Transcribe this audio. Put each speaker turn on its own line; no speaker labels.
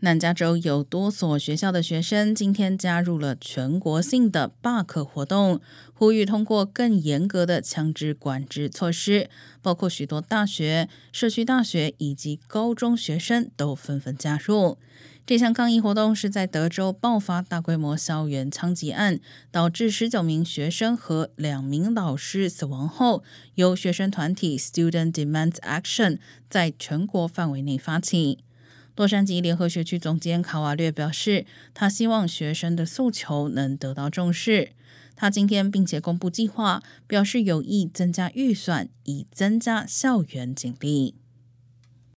南加州有多所学校的学生今天加入了全国性的罢课活动，呼吁通过更严格的枪支管制措施。包括许多大学、社区大学以及高中学生都纷纷加入。这项抗议活动是在德州爆发大规模校园枪击案，导致十九名学生和两名老师死亡后，由学生团体 Student Demand Action 在全国范围内发起。洛杉矶联合学区总监卡瓦略表示，他希望学生的诉求能得到重视。他今天并且公布计划，表示有意增加预算，以增加校园警力。